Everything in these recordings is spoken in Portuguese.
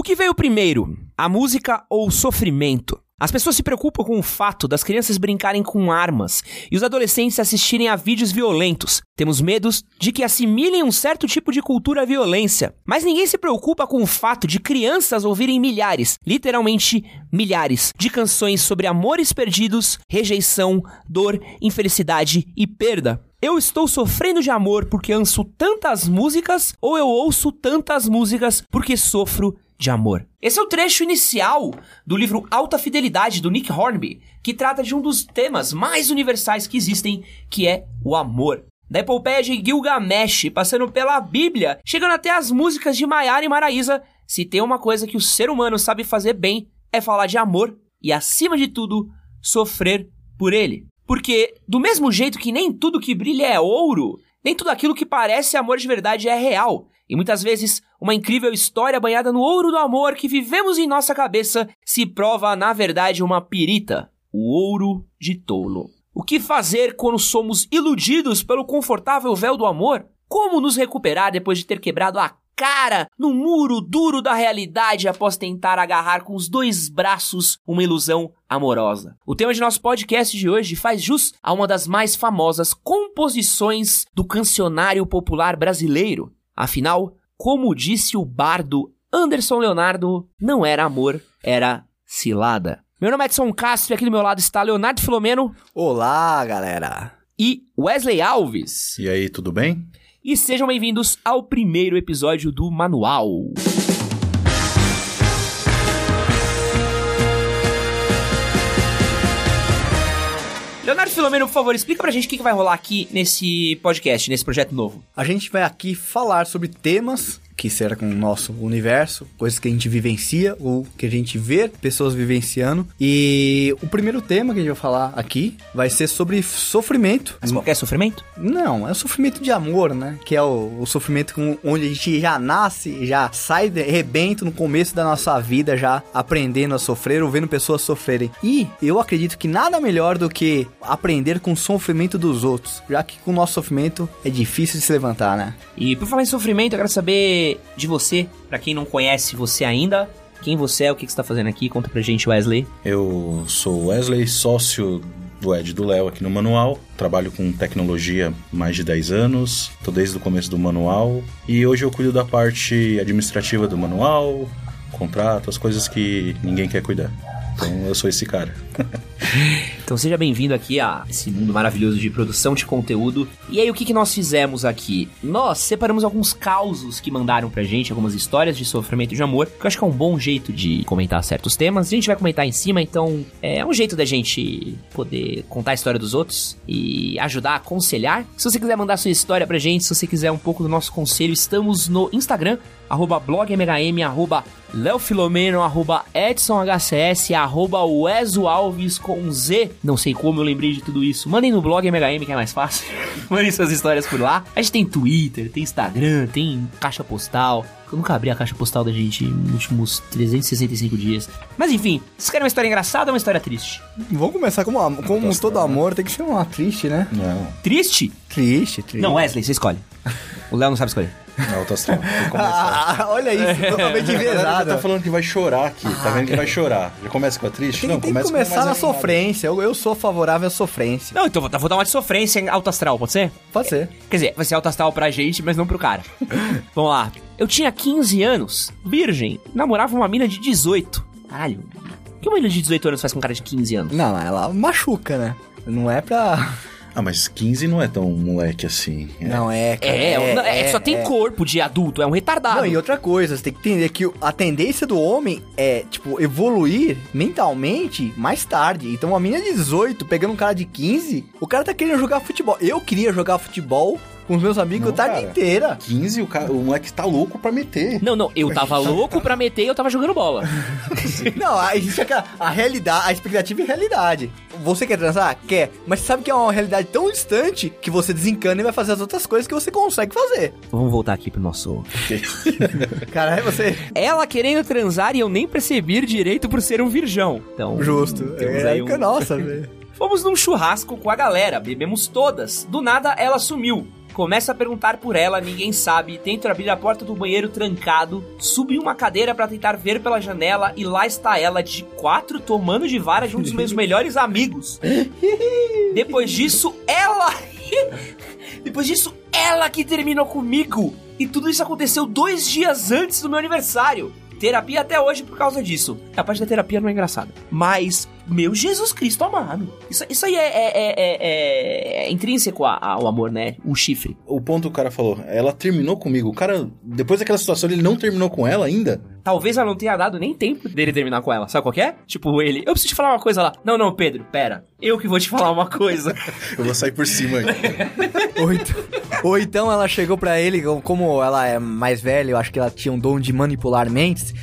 O que veio primeiro, a música ou o sofrimento? As pessoas se preocupam com o fato das crianças brincarem com armas e os adolescentes assistirem a vídeos violentos. Temos medos de que assimilem um certo tipo de cultura à violência. Mas ninguém se preocupa com o fato de crianças ouvirem milhares, literalmente milhares, de canções sobre amores perdidos, rejeição, dor, infelicidade e perda. Eu estou sofrendo de amor porque ouço tantas músicas ou eu ouço tantas músicas porque sofro de amor. Esse é o trecho inicial do livro Alta Fidelidade do Nick Hornby, que trata de um dos temas mais universais que existem, que é o amor. Da epopeia de Gilgamesh, passando pela Bíblia, chegando até as músicas de Maiara e Maraísa, se tem uma coisa que o ser humano sabe fazer bem, é falar de amor e, acima de tudo, sofrer por ele. Porque, do mesmo jeito que nem tudo que brilha é ouro, nem tudo aquilo que parece amor de verdade é real. E muitas vezes, uma incrível história banhada no ouro do amor que vivemos em nossa cabeça se prova, na verdade, uma pirita. O ouro de tolo. O que fazer quando somos iludidos pelo confortável véu do amor? Como nos recuperar depois de ter quebrado a cara no muro duro da realidade após tentar agarrar com os dois braços uma ilusão amorosa. O tema de nosso podcast de hoje faz jus a uma das mais famosas composições do cancionário popular brasileiro. Afinal, como disse o bardo Anderson Leonardo, não era amor, era cilada. Meu nome é Edson Castro e aqui do meu lado está Leonardo Filomeno. Olá, galera. E Wesley Alves. E aí, tudo bem? E sejam bem-vindos ao primeiro episódio do Manual. Leonardo Filomeno, por favor, explica pra gente o que vai rolar aqui nesse podcast, nesse projeto novo. A gente vai aqui falar sobre temas que será com o nosso universo, coisas que a gente vivencia ou que a gente vê pessoas vivenciando. E o primeiro tema que a gente vai falar aqui vai ser sobre sofrimento. Mas qualquer sofrimento? Não, é o sofrimento de amor, né? Que é o, o sofrimento com, onde a gente já nasce, já sai de rebento no começo da nossa vida, já aprendendo a sofrer ou vendo pessoas sofrerem. E eu acredito que nada melhor do que aprender com o sofrimento dos outros, já que com o nosso sofrimento é difícil de se levantar, né? E por falar em sofrimento, eu quero saber de você, para quem não conhece você ainda, quem você é, o que, que você tá fazendo aqui, conta pra gente, Wesley. Eu sou Wesley, sócio do Ed do Léo aqui no Manual. Trabalho com tecnologia mais de 10 anos, tô desde o começo do Manual. E hoje eu cuido da parte administrativa do Manual, contrato, as coisas que ninguém quer cuidar. Então eu sou esse cara. Então seja bem-vindo aqui a esse mundo maravilhoso de produção de conteúdo. E aí o que, que nós fizemos aqui? Nós separamos alguns causos que mandaram pra gente, algumas histórias de sofrimento e de amor, que eu acho que é um bom jeito de comentar certos temas. A gente vai comentar em cima, então é um jeito da gente poder contar a história dos outros e ajudar a aconselhar. Se você quiser mandar sua história pra gente, se você quiser um pouco do nosso conselho, estamos no Instagram, arroba blogmhm, arroba leofilomeno, arroba edsonhcs, arroba Alves com Z. Não sei como eu lembrei de tudo isso. Mandem no blog MHM que é mais fácil. Mandem suas histórias por lá. A gente tem Twitter, tem Instagram, tem caixa postal. Eu nunca abri a caixa postal da gente nos últimos 365 dias. Mas enfim, vocês querem uma história engraçada ou uma história triste? Vamos começar com uma, como todo amor, tem que ser uma triste, né? Não. Triste? Triste, triste. Não, Wesley, você escolhe. O Léo não sabe escolher. Não, Alto Astral. Ah, olha isso, totalmente enviesado. tá falando que vai chorar aqui, tá vendo que vai chorar. Já começa com a triste? Tem, não, tem que começa começar com na sofrência. Eu, eu sou favorável à sofrência. Não, então vou vou dar uma de sofrência em alto astral, pode ser? Pode ser. Quer dizer, vai ser alto astral pra gente, mas não pro cara. Vamos lá. Eu tinha 15 anos, virgem, namorava uma mina de 18. Caralho. O que uma mina de 18 anos faz com um cara de 15 anos? Não, ela machuca, né? Não é pra. Ah, mas 15 não é tão moleque assim. É. Não é, cara. É, é, só tem corpo de adulto, é um retardado. Não, e outra coisa, você tem que entender que a tendência do homem é, tipo, evoluir mentalmente mais tarde. Então, uma menina de 18 pegando um cara de 15, o cara tá querendo jogar futebol. Eu queria jogar futebol com os meus amigos Não, a tarde cara. inteira. 15, o, cara, o moleque tá louco pra meter. Não, não, eu tava louco pra meter e eu tava jogando bola. Não, a, existe a, a realidade, a expectativa a realidade. Você quer transar? Quer. Mas sabe que é uma realidade tão distante que você desencana e vai fazer as outras coisas que você consegue fazer. Vamos voltar aqui pro nosso. Caralho, você. Ela querendo transar e eu nem perceber direito por ser um virgão. Então. Justo. É aí época um- nossa, velho. Fomos num churrasco com a galera, bebemos todas. Do nada ela sumiu. Começa a perguntar por ela, ninguém sabe. Tenta abrir a porta do banheiro trancado. Subi uma cadeira para tentar ver pela janela e lá está ela de quatro tomando de vara de um dos meus melhores amigos. Depois disso, ela. Depois disso, ela que terminou comigo. E tudo isso aconteceu dois dias antes do meu aniversário. Terapia até hoje por causa disso. A parte da terapia não é engraçada. Mas, meu Jesus Cristo amado. Isso, isso aí é, é, é, é, é intrínseco ao amor, né? O chifre. O ponto que o cara falou, ela terminou comigo. O cara, depois daquela situação, ele não terminou com ela ainda? Talvez ela não tenha dado nem tempo dele terminar com ela. Sabe qual é? Tipo, ele, eu preciso te falar uma coisa lá. Não, não, Pedro, pera. Eu que vou te falar uma coisa. eu vou sair por cima aqui. ou, então, ou então ela chegou para ele, como ela é mais velha, eu acho que ela tinha um dom de manipular mentes.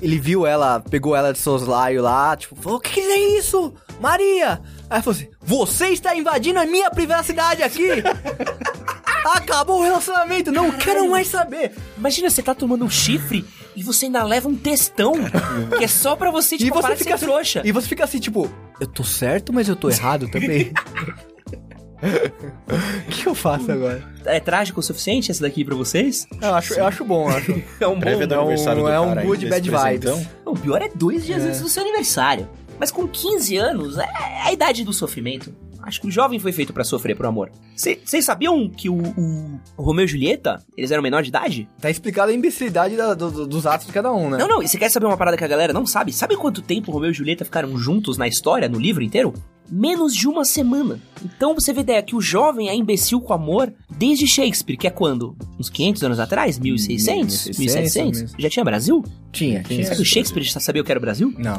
Ele viu ela, pegou ela de soslaio lá, tipo, falou: O que, que é isso? Maria! Aí falou assim: Você está invadindo a minha privacidade aqui! Acabou o relacionamento, não quero mais saber. Imagina, você tá tomando um chifre e você ainda leva um textão que é só pra você, tipo, e você fica assim, trouxa. E você fica assim, tipo, eu tô certo, mas eu tô errado também. O que eu faço agora? É trágico o suficiente esse daqui pra vocês? Eu acho, eu acho bom, eu acho. é um bom. É um, é um good bad vibes. Então. O pior é dois dias é. antes do seu aniversário. Mas com 15 anos, é a idade do sofrimento. Acho que o jovem foi feito para sofrer por amor. Vocês sabiam que o, o, o, Romeu e Julieta, eles eram menor de idade? Tá explicado a imbecilidade da, do, dos atos de cada um, né? Não, não, e você quer saber uma parada que a galera não sabe? Sabe quanto tempo Romeu e Julieta ficaram juntos na história, no livro inteiro? menos de uma semana. Então você vê ideia que o jovem é imbecil com amor desde Shakespeare, que é quando? Uns 500 anos atrás? 1600? 1700? Já tinha Brasil? Tinha, tinha. Será que o Shakespeare já sabia o que era o Brasil? Não.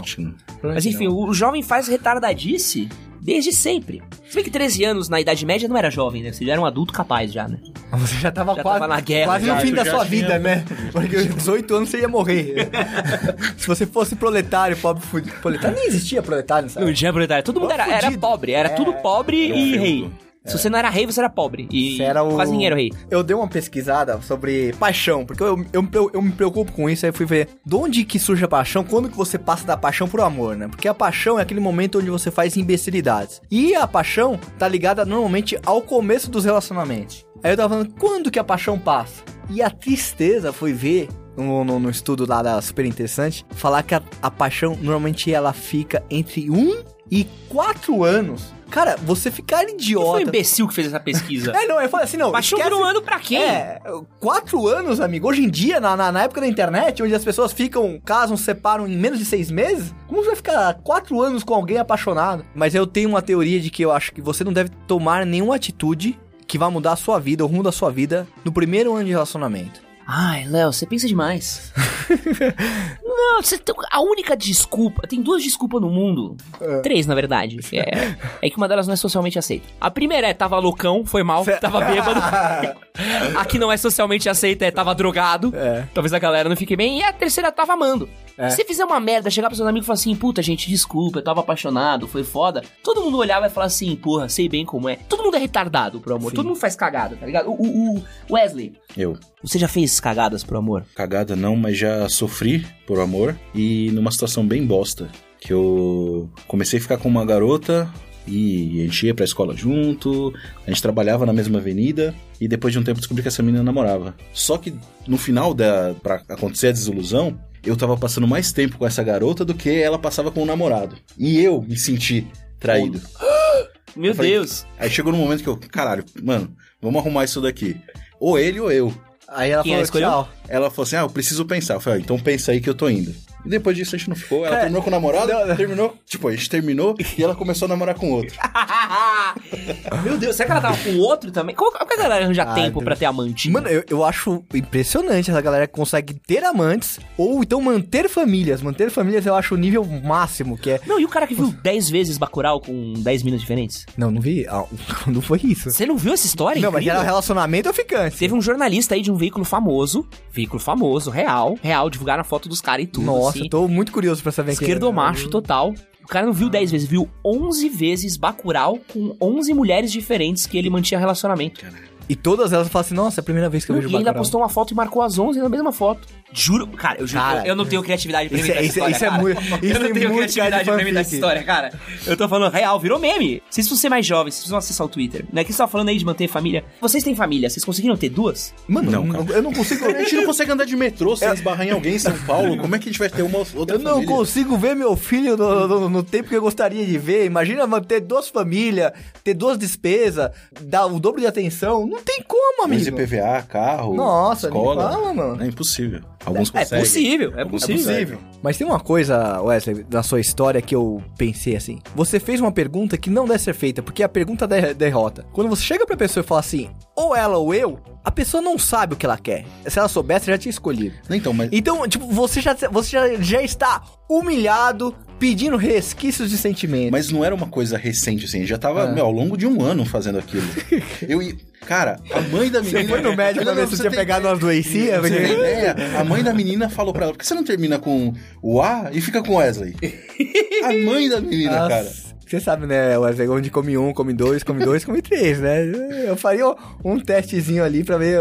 Mas enfim, o jovem faz retardadice desde sempre. Você vê que 13 anos na Idade Média não era jovem, né? Você já era um adulto capaz já, né? Você já tava já quase tava na guerra. Quase já, no fim da sua vida, tinha... né? Porque 18 anos você ia morrer. Se você fosse proletário, pobre fudido. Proletário nem existia proletário, sabe? Não tinha proletário. Todo mundo era, era, pobre. Era é... tudo pobre e rei. Se você não era rei, você era pobre. E era o... rei. Eu dei uma pesquisada sobre paixão, porque eu, eu, eu, eu me preocupo com isso, aí fui ver de onde que surge a paixão, quando que você passa da paixão pro amor, né? Porque a paixão é aquele momento onde você faz imbecilidades. E a paixão tá ligada normalmente ao começo dos relacionamentos. Aí eu tava falando, quando que a paixão passa? E a tristeza foi ver no, no, no, estudo lá da super interessante, falar que a, a, paixão normalmente ela fica entre um e quatro anos Cara, você ficar idiota. Quem foi imbecil que fez essa pesquisa? é, não, eu falei assim, não. Paixão por um ano pra quem? É, quatro anos, amigo. Hoje em dia, na, na, na, época da internet, onde as pessoas ficam, casam, separam em menos de seis meses, como você vai ficar quatro anos com alguém apaixonado? Mas eu tenho uma teoria de que eu acho que você não deve tomar nenhuma atitude que vá mudar a sua vida, o rumo da sua vida, no primeiro ano de relacionamento. Ai, Léo, você pensa demais. não, você tem, a única desculpa. Tem duas desculpas no mundo. É. Três, na verdade. É, é, que uma delas não é socialmente aceita. A primeira é tava loucão, foi mal, Cê... tava bêbado. a que não é socialmente aceita é tava drogado. É. Talvez a galera não fique bem. E a terceira tava amando. É. Se você fizer uma merda, chegar pros seus amigos e falar assim, puta, gente, desculpa, eu tava apaixonado, foi foda. Todo mundo olhava e falar assim, porra, sei bem como é. Todo mundo é retardado pro amor, Sim. todo mundo faz cagada, tá ligado? O, o, o Wesley. Eu. Você já fez cagadas pro amor? Cagada não, mas já sofri por amor e numa situação bem bosta. Que eu comecei a ficar com uma garota, e a gente ia pra escola junto, a gente trabalhava na mesma avenida e depois de um tempo descobri que essa menina namorava. Só que no final da para acontecer a desilusão, eu tava passando mais tempo com essa garota do que ela passava com o namorado. E eu me senti traído. Meu falei, Deus! Aí chegou no momento que eu, caralho, mano, vamos arrumar isso daqui. Ou ele ou eu. Aí ela Quem falou, tchau. Ela falou assim, ah, eu preciso pensar. Eu falei, ah, então pensa aí que eu tô indo. E depois disso a gente não ficou. Ela é. terminou com o namorado, não, não. terminou. Tipo, a gente terminou e ela começou a namorar com outro. Meu Deus, será que ela tava com outro também? Como, como que a galera arranja tempo Deus. pra ter amante? Mano, eu, eu acho impressionante essa galera que consegue ter amantes ou então manter famílias. Manter famílias eu acho o nível máximo que é. Não, e o cara que viu 10 vezes Bacurau com 10 minas diferentes? Não, não vi. Ah, não foi isso. Você não viu essa história? Não, Incrível. mas era relacionamento ou ficante? Teve um jornalista aí de um veículo famoso, veículo famoso, real, real, divulgaram a foto dos caras e tudo. Nossa, assim. tô muito curioso pra saber Esquerdo macho total. O cara não viu 10 vezes, viu 11 vezes Bacurau com 11 mulheres diferentes que ele mantinha relacionamento. E todas elas falam assim, nossa, é a primeira vez que eu Não, vejo e ainda Bacurau. postou uma foto e marcou as 11 na mesma foto. Juro, cara, eu juro, Cara, eu, eu não tenho criatividade pra isso é- essa isso é- história, isso é muito- isso Eu não tenho criatividade de pra inventar essa história, cara. Eu tô falando real, virou meme. Vocês precisam ser mais jovens, vocês precisam acessar o Twitter. Não é que você tava falando aí de manter família. Vocês têm família, vocês conseguiram ter duas? Mano, Não, não, cara. eu não consigo... A gente não consegue andar de metrô sem esbarrar em alguém em São Paulo. Como é que a gente vai ter uma outra Eu não família? consigo ver meu filho no, no- no tempo que eu gostaria de ver. Imagina ter duas famílias, ter duas despesas, dar o dobro de atenção. Não tem como, Mas amigo. IPVA, carro, Nossa, nem escola. fala, mano. É impossível. Alguns É conseguem. possível, é Alguns possível. conseguem. Mas tem uma coisa, Wesley, da sua história que eu pensei assim. Você fez uma pergunta que não deve ser feita, porque a pergunta de derrota. Quando você chega pra pessoa e fala assim, ou ela ou eu, a pessoa não sabe o que ela quer. Se ela soubesse, já tinha escolhido. Então, mas Então, tipo, você já, você já, já está humilhado, pedindo resquícios de sentimento. Mas não era uma coisa recente, assim. Já tava, Ah. meu, ao longo de um ano fazendo aquilo. Eu ia... Cara, a mãe da menina... Você foi no médico pra ver se você tinha tem- pegado umas doencinhas? Você tem ideia? A mãe da menina falou pra ela, por que você não termina com o A e fica com Wesley? A mãe da menina, Nossa, cara. Você sabe, né, Wesley, onde come um, come dois, come dois, come três, né? Eu faria um testezinho ali pra ver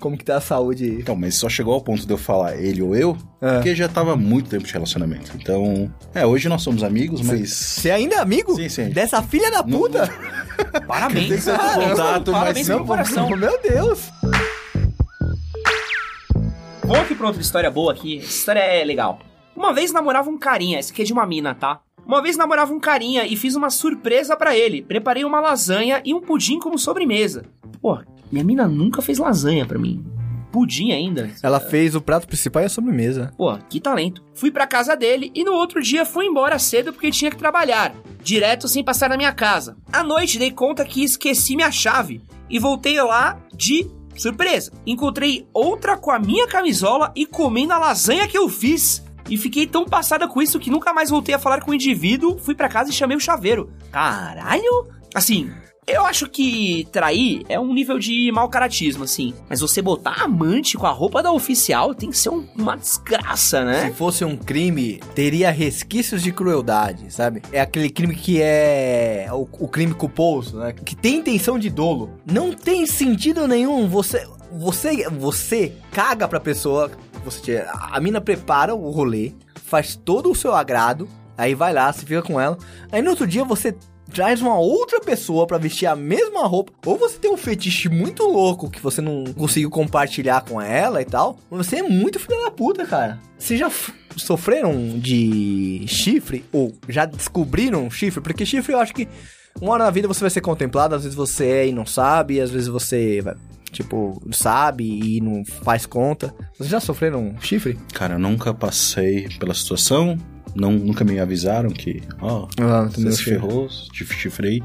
como que tá a saúde. Então, mas só chegou ao ponto de eu falar ele ou eu, Ah. porque já tava muito tempo de relacionamento. Então, é, hoje nós somos amigos, mas... Você ainda é amigo? Sim, sim. Dessa filha da puta? Parabéns. Tem que ser Caramba, contato, mas parabéns não- pelo coração. Meu Deus. Vamos aqui pra outra história boa aqui. Essa história é legal. Uma vez namorava um carinha, esse aqui é de uma mina, tá? Uma vez namorava um carinha e fiz uma surpresa pra ele. Preparei uma lasanha e um pudim como sobremesa. Pô, minha mina nunca fez lasanha pra mim. Pudim ainda. Ela fez o prato principal e a sobremesa. Pô, que talento. Fui pra casa dele e no outro dia fui embora cedo porque tinha que trabalhar. Direto sem passar na minha casa. À noite dei conta que esqueci minha chave e voltei lá de surpresa. Encontrei outra com a minha camisola e comendo a lasanha que eu fiz. E fiquei tão passada com isso que nunca mais voltei a falar com o indivíduo. Fui pra casa e chamei o chaveiro. Caralho! Assim, eu acho que trair é um nível de mau caratismo, assim. Mas você botar amante com a roupa da oficial tem que ser um- uma desgraça, né? Se fosse um crime, teria resquícios de crueldade, sabe? É aquele crime que é o, o crime culposo, né? Que tem intenção de dolo. Não tem sentido nenhum. Você, você, você caga pra pessoa. Você tira- a mina prepara o rolê, faz todo o seu agrado, aí vai lá, se fica com ela. Aí no outro dia você traz uma outra pessoa pra vestir a mesma roupa, ou você tem um fetiche muito louco que você não conseguiu compartilhar com ela e tal, você é muito filho da puta, cara. Vocês já sofreram de chifre? Ou já descobriram chifre? Porque chifre eu acho que uma hora na vida você vai ser contemplado, às vezes você é e não sabe, às vezes você, vai, tipo, sabe e não faz conta. Vocês já sofreram chifre? Cara, eu nunca passei pela situação, não, nunca me avisaram que, ó, Ah, você se ferrou, te chifrei.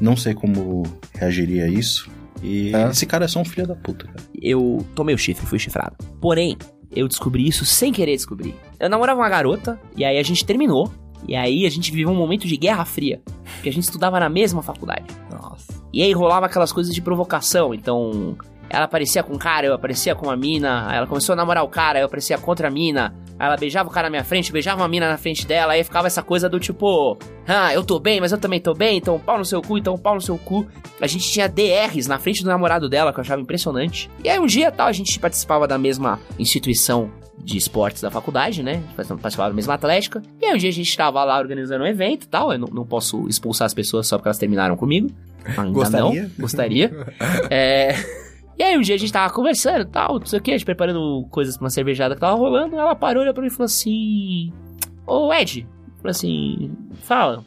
Não sei como reagiria a isso. E É. esse cara é só um filho da puta, cara. Eu tomei o chifre, fui chifrado. Porém, eu descobri isso sem querer descobrir. Eu namorava uma garota, e aí a gente terminou. E aí a gente viveu um momento de guerra fria. Porque a gente estudava na mesma faculdade. Nossa. E aí rolava aquelas coisas de provocação. Então, ela aparecia com um cara, eu aparecia com uma mina. Ela começou a namorar o cara, eu aparecia contra a mina. Ela beijava o cara na minha frente, beijava uma mina na frente dela. Aí ficava essa coisa do tipo, ah, eu tô bem, mas eu também tô bem. Então, pau no seu cu, então pau no seu cu. A gente tinha DRs na frente do namorado dela, que eu achava impressionante. E aí um dia tal, a gente participava da mesma instituição de esportes da faculdade, né? Participava da mesma atlética. E aí um dia a gente tava lá organizando um evento e tal. Eu não, não posso expulsar as pessoas só porque elas terminaram comigo. Ainda Gostaria? não. Gostaria. é... E aí um dia a gente tava conversando e tal, não sei o que, a gente preparando coisas pra uma cervejada que tava rolando. Ela parou, olhou pra mim e falou assim: Ô Ed, falou assim, fala,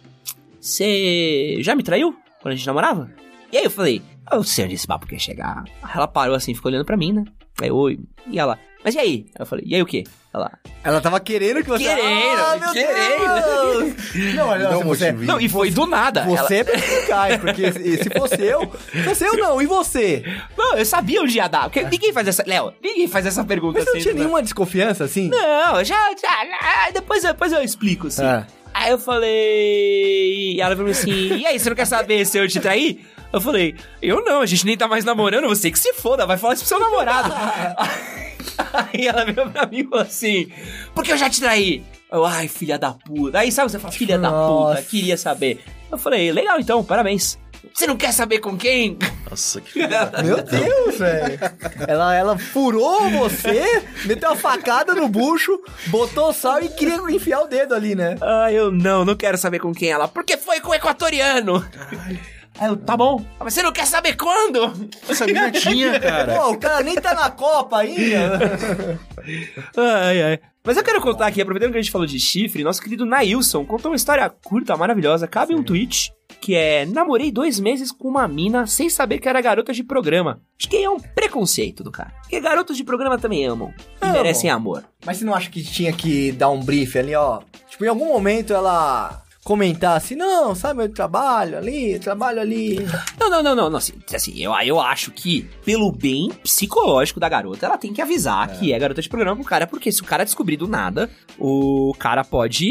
você já me traiu quando a gente namorava? E aí eu falei, eu sei onde esse papo quer chegar. Ela parou assim, ficou olhando pra mim, né? Aí, oi. E ela, mas e aí? Eu falei, e aí o quê? Ela, Ela tava querendo que você... Querendo, Ah, meu querendo. Deus! Não, olha, se você... não, e foi do nada. Ela- Você é perspicaz, porque se se fosse eu, se fosse eu não, e você? Não, eu sabia onde ia dar. Porque ninguém faz essa. Léo, ninguém faz essa pergunta Mas você não assim, tinha né? nenhuma desconfiança, assim? Não, já. já ah, depois, depois eu explico, assim. Ah. Aí eu falei. E ela falou assim: e aí, você não quer saber se eu te traí? Eu falei: eu não, a gente nem tá mais namorando, você que se foda, vai falar isso pro seu namorado. aí ela veio pra mim e falou assim: porque eu já te traí? Eu, ai, filha da puta. Aí sabe, você fala, filha da Nossa. puta, queria saber. Eu falei: legal então, parabéns. Você não quer saber com quem? Nossa, que filha da- Meu Deus, velho. Ela, ela furou você, meteu a facada no bucho, botou sal e queria enfiar o dedo ali, né? Ah, eu não, não quero saber com quem ela. Porque foi com o equatoriano. Aí eu, tá bom. Ah, Mas você não quer saber quando? Essa mina tinha, cara. Pô, o cara nem tá na Copa ainda. Ai, ai. Mas eu quero contar aqui, aproveitando que a gente falou de chifre, nosso querido Nailson contou uma história curta, maravilhosa. Cabe um tweet que é: Namorei dois meses com uma mina sem saber que era garota de programa. Acho que é um preconceito do cara. Porque garotos de programa também amam. E Amam. merecem amor. Mas você não acha que tinha que dar um brief ali, ó? Tipo, em algum momento ela comentar assim, não, sabe, eu trabalho ali, eu trabalho ali. Não, não, não, não, não. Assim, assim, eu, eu acho que, pelo bem psicológico da garota, ela tem que avisar que é garota de programa pro cara, porque se o cara descobrir do nada, o cara pode.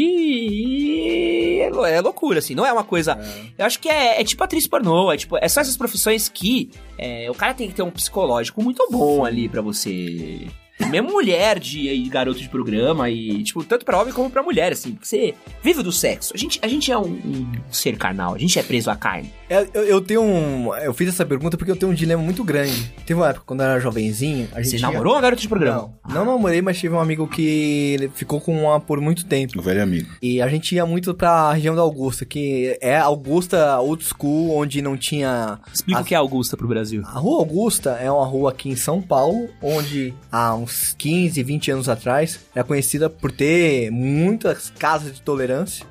É, lou- é loucura, assim. Não é uma coisa. Eu acho que é, é tipo atriz pornô, é tipo. É só essas profissões que é, o cara tem que ter um psicológico muito bom ali pra você. Mesmo mulher de, de garoto de programa e, tipo, tanto pra homem como pra mulher, assim, porque você vive do sexo. A gente, a gente é um, um ser carnal, a gente é preso à carne. É, Eu, eu tenho um. Eu fiz essa pergunta porque eu tenho um dilema muito grande. Teve uma época, quando eu era jovenzinho, a gente. Você ia- namorou uma garota de programa? Não, não namorei, mas tive um amigo que ele ficou com uma por muito tempo. O velho amigo. E a gente ia muito pra região da Augusta, que é Augusta Old School, onde não tinha. Explica As- o que é Augusta pro Brasil. A Rua Augusta é uma rua aqui em São Paulo, onde há uns 15, 20 anos atrás era conhecida por ter muitas casas de tolerância.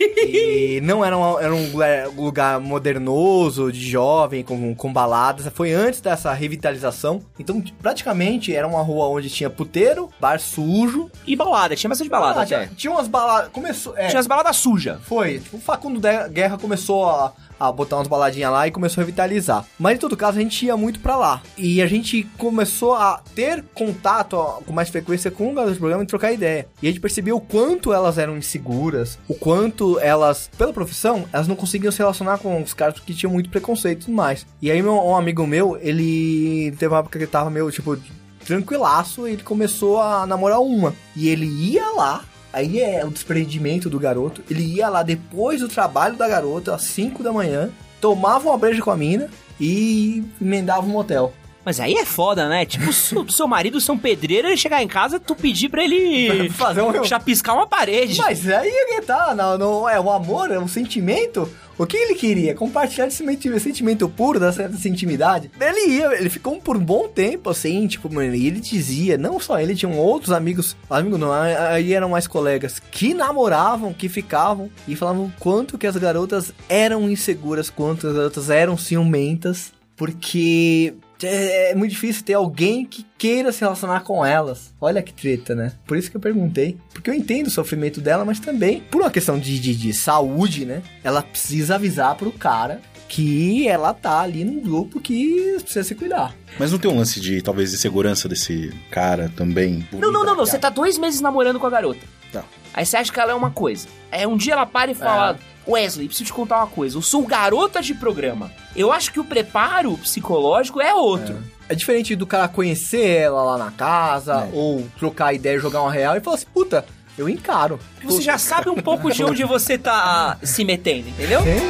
e não era, uma- era um lugar, modernoso, de jovem, com, com baladas. Foi antes dessa revitalização. Então, praticamente, era uma rua onde tinha puteiro, bar sujo. E balada, tinha bastante balada Ah, tinha, tinha umas baladas. Começou. É, Tinha as baladas sujas. foi. Tipo, o Facundo da Guerra começou a, a botar umas baladinhas lá e começou a revitalizar. Mas em todo caso, a gente ia muito pra lá. E a gente começou a ter contato com mais frequência com o garoto do programa e trocar ideia. E a gente percebeu o quanto elas eram inseguras, o quanto elas, pela profissão, elas não conseguiam se relacionar com os caras porque tinham muito preconceito e tudo mais. E aí, meu, um amigo meu, ele teve uma época que ele tava meio, tipo, tranquilaço, ele começou a namorar uma. E ele ia lá, aí é o desprendimento do garoto, ele ia lá depois do trabalho da garota, às 5 da manhã, tomava uma breja com a mina e emendava um motel. Mas aí é foda, né? Tipo, se seu marido um pedreiro, ele chegar em casa, tu pedir pra ele Fazer um... chapiscar uma parede. Mas aí ele tá, não, não, é o amor, é o sentimento. O que ele queria? Compartilhar esse senti- sentimento puro dessa, dessa intimidade. Ele ia, ele ficou por um bom tempo, assim, tipo, mano, e ele dizia, não só ele, tinham outros amigos, amigos não, aí eram mais colegas, que namoravam, que ficavam, e falavam quanto que as garotas eram inseguras, quanto as garotas eram ciumentas, porque é, é muito difícil ter alguém que queira se relacionar com elas. Olha que treta, né? Por isso que eu perguntei. Porque eu entendo o sofrimento dela, mas também, por uma questão de, de, de saúde, né? Ela precisa avisar pro cara que ela tá ali num grupo que precisa se cuidar. Mas não tem um lance de, talvez, de segurança desse cara também? Não, não, não, não. Você tá dois meses namorando com a garota. Tá. Aí você acha que ela é uma coisa. Aí um dia ela para e fala: Wesley, preciso te contar uma coisa. Eu sou garota de programa. Eu acho que o preparo psicológico é outro. É diferente do cara conhecer ela lá na casa, É. ou trocar ideia jogar uma real e falar assim, puta, eu encaro. Você já sabe um pouco de onde você tá se metendo, entendeu? Tem?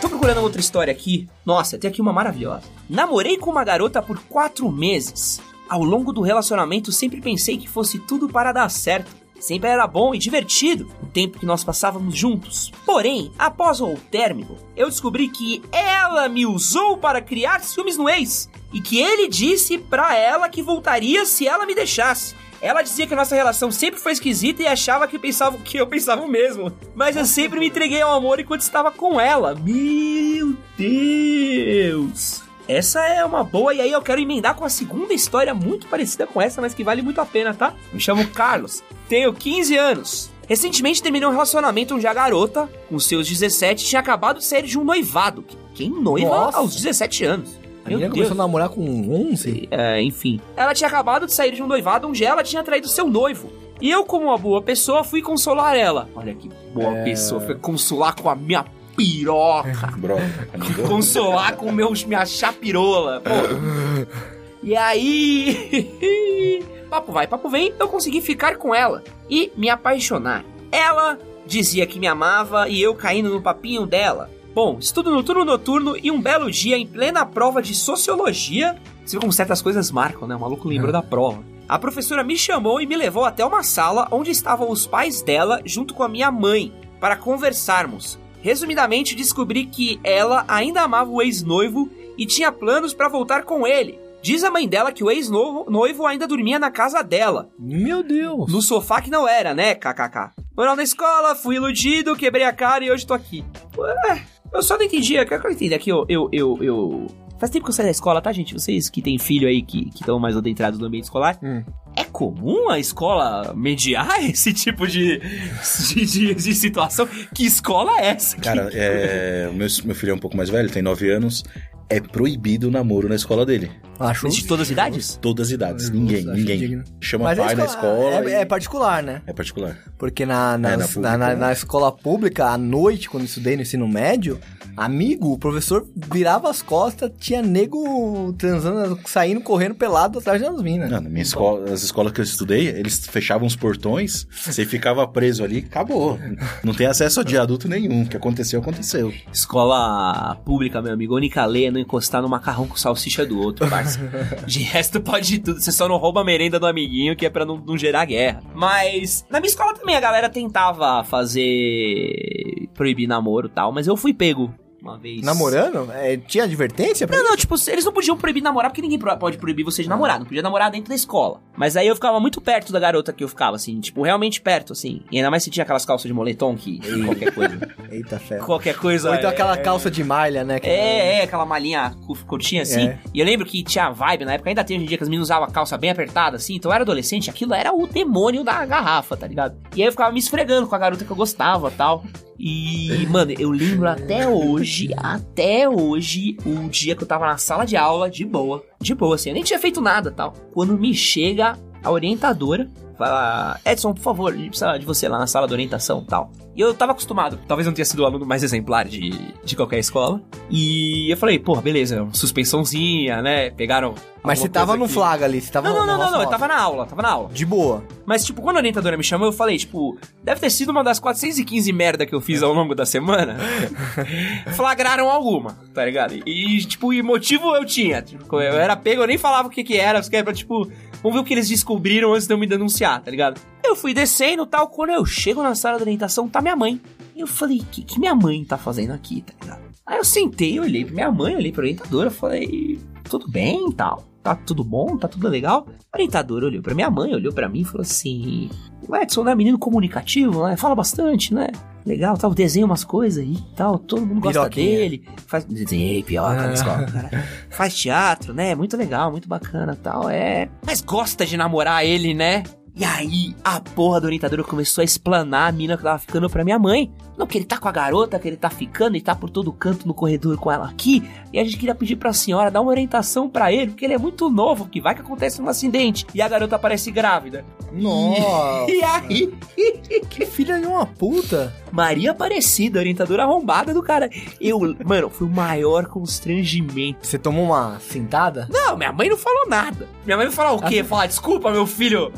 Tô procurando outra história aqui. Nossa, tem aqui uma maravilhosa. Namorei com uma garota por quatro meses. Ao longo do relacionamento, sempre pensei que fosse tudo para dar certo. Sempre era bom e divertido o tempo que nós passávamos juntos. Porém, após o término, eu descobri que ela me usou para criar ciúmes no ex e que ele disse pra ela que voltaria se ela me deixasse. Ela dizia que nossa relação sempre foi esquisita e achava que pensava que eu pensava o mesmo. Mas eu sempre me entreguei ao amor enquanto estava com ela. Meu Deus! Essa é uma boa, e aí eu quero emendar com a segunda história muito parecida com essa, mas que vale muito a pena, tá? Me chamo Carlos, tenho 15 anos. Recentemente terminei um relacionamento onde a garota, com seus 17, tinha acabado de sair de um noivado. Quem noiva Nossa. aos 17 anos? A menina começou a namorar com 11? É, enfim. Ela tinha acabado de sair de um noivado onde ela tinha traído seu noivo. E eu, como uma boa pessoa, fui consolar ela. Olha que boa É. pessoa. Fui consolar com a minha piroca. Amigo. consolar com meus, minha chapirola. Pô. E aí. papo vai, papo vem, eu consegui ficar com ela e me apaixonar. Ela dizia que me amava e eu caindo no papinho dela. Bom, estudo no turno noturno e um belo dia, em plena prova de sociologia. Você vê como certas coisas marcam, né? O maluco lembrou da prova. A professora me chamou e me levou até uma sala onde estavam os pais dela junto com a minha mãe para conversarmos. Resumidamente, descobri que ela ainda amava o ex-noivo e tinha planos para voltar com ele. Diz a mãe dela que o ex-noivo ainda dormia na casa dela. Meu Deus. No sofá que não era, né? KKK. Moral na escola, fui iludido, quebrei a cara e hoje tô aqui. Ué, eu só não entendi. Eu quero entender aqui, eu, eu, eu, eu... Faz tempo que eu saí da escola, tá, gente? Vocês que têm filho aí que estão mais adentrados no ambiente escolar. Hum. É comum a escola mediar esse tipo de, de, de, de situação? Que escola é essa? Cara, é, o meu, meu filho é um pouco mais velho, tem 9 anos. É proibido o namoro na escola dele. Acho. De todas as idades? Todas as idades. Ninguém, Acho ninguém. digno. Chama Mas pai a na escola. É, e- é particular, né? é particular. Porque na, É, nas- na na, pública, na- né? na escola pública, à noite, quando eu estudei no ensino médio, amigo, o professor virava as costas, tinha nego transando, saindo, correndo pelado atrás das minas. Não, na minha escola, as escolas que eu estudei, eles fechavam os portões, você ficava preso ali, acabou. Não tem acesso de adulto nenhum. O que aconteceu, aconteceu. Escola pública, meu amigo. Única lei é não encostar no macarrão com salsicha do outro, parça. De resto, pode tudo. Você só não rouba a merenda do amiguinho, que é pra não, não gerar guerra. Mas, na minha escola também, a galera tentava fazer... proibir namoro e tal, mas eu fui pego uma vez. Namorando? É, tinha advertência pra Não, não, tipo, eles não podiam proibir namorar, porque ninguém pode proibir você de namorar. Não podia namorar dentro da escola. Mas aí eu ficava muito perto da garota que eu ficava, assim, tipo, realmente perto, assim. E ainda mais se tinha aquelas calças de moletom que qualquer coisa. Eita fé. qualquer coisa. Ou então é- aquela calça de malha, né? que- É, é, aquela malinha cu- curtinha assim. É. E eu lembro que tinha vibe, na época ainda tem hoje em dia que as meninas usavam a calça bem apertada assim. Então eu era adolescente, aquilo era o demônio da garrafa, tá ligado? E aí eu ficava me esfregando com a garota que eu gostava tal. E, mano, eu lembro até hoje, até hoje, o dia que eu tava na sala de aula, de boa, de boa, assim, eu nem tinha feito nada tal. Quando me chega a orientadora, fala: Edson, por favor, a gente precisa de você lá na sala de orientação tal. E eu tava acostumado, talvez não tenha sido o aluno mais exemplar de, de qualquer escola. E eu falei, porra, beleza, suspensãozinha, né? Pegaram. Mas você tava no que- flaga ali, você tava Não, não, não, não, não, eu tava na aula, tava na aula. De boa. Mas, tipo, quando a orientadora me chamou, eu falei, tipo, deve ter sido uma das 415 merda que eu fiz ao longo da semana. Flagraram alguma, tá ligado? E, tipo, e motivo eu tinha. Tipo, eu era pego, eu nem falava o que que era, era pra, tipo, vamos ver o que eles descobriram antes de eu me denunciar, tá ligado? Eu fui descendo e tal, quando eu chego na sala de orientação, tá minha mãe. E eu falei, o que, que minha mãe tá fazendo aqui, tá ligado? Aí eu sentei, olhei pra minha mãe, olhei pra orientadora, falei, tudo bem e tal? Tá tudo bom? Tá tudo legal? A orientadora olhou pra minha mãe, olhou pra mim e falou assim: O Edson, né? Menino comunicativo, né? Fala bastante, né? Legal, tal, desenha umas coisas aí e tal, todo mundo gosta Piroquinha. dele. Faz. Desenhei piroca na escola, cara. Faz teatro, né? Muito legal, muito bacana tal. É. Mas gosta de namorar ele, né? E aí, a porra da orientadora começou a explanar a mina que tava ficando pra minha mãe. Não, que ele tá com a garota, que ele tá ficando, ele tá por todo canto no corredor com ela aqui. E a gente queria pedir pra senhora dar uma orientação pra ele, porque ele é muito novo, que vai que acontece um acidente. E a garota aparece grávida. Nossa. E aí, que filha de uma puta. Maria Aparecida, orientadora arrombada do cara. Eu, mano, foi o maior constrangimento. Você tomou uma cintada? Não, minha mãe não falou nada. Minha mãe vai falar o quê? Falar, desculpa, meu filho